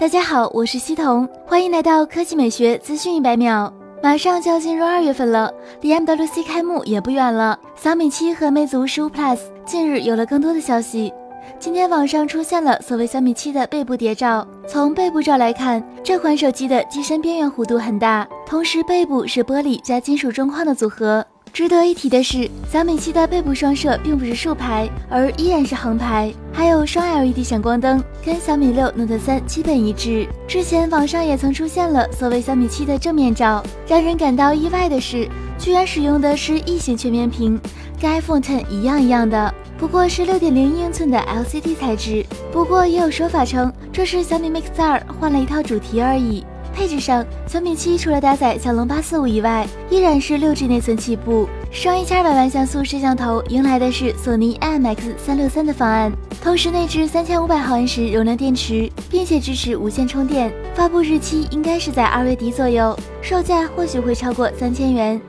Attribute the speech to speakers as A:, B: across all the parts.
A: 大家好，我是西彤，欢迎来到科技美学资讯一百秒。马上就要进入二月份了，离 MWC 开幕也不远了。小米七和魅族十五 Plus 近日有了更多的消息。今天网上出现了所谓小米七的背部谍照，从背部照来看，这款手机的机身边缘弧度很大，同时背部是玻璃加金属中框的组合。值得一提的是，小米七的背部双摄并不是竖排，而依然是横排，还有双 LED 闪光灯，跟小米六 Note 三基本一致。之前网上也曾出现了所谓小米七的正面照，让人感到意外的是，居然使用的是异形全面屏，跟 iPhone Ten 一样一样的，不过是六点零英寸的 LCD 材质。不过也有说法称，这是小米 Mix 二换了一套主题而已。配置上，小米七除了搭载骁龙八四五以外，依然是六 G 内存起步，双一千二百万像素摄像头迎来的是索尼 IMX 三六三的方案，同时内置三千五百毫安时容量电池，并且支持无线充电。发布日期应该是在二月底左右，售价或许会超过三千元。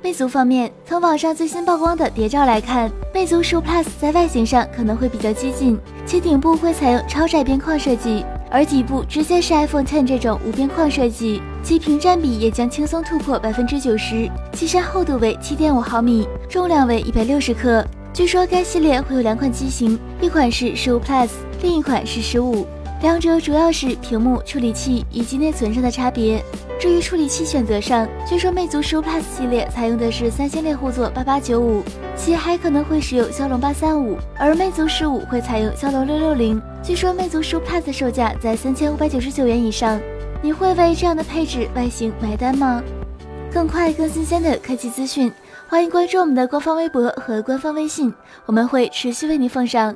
A: 魅族方面，从网上最新曝光的谍照来看，魅族十五 Plus 在外形上可能会比较激进，其顶部会采用超窄边框设计。而底部直接是 iPhone Ten 这种无边框设计，其屏占比也将轻松突破百分之九十。机身厚度为七点五毫米，重量为一百六十克。据说该系列会有两款机型，一款是十五 Plus，另一款是十五。两者主要是屏幕、处理器以及内存上的差别。至于处理器选择上，据说魅族十五 Plus 系列采用的是三星猎户座八八九五，其还可能会使用骁龙八三五，而魅族十五会采用骁龙六六零。据说魅族十五 Plus 售价在三千五百九十九元以上，你会为这样的配置外形买单吗？更快更新鲜的科技资讯，欢迎关注我们的官方微博和官方微信，我们会持续为您奉上。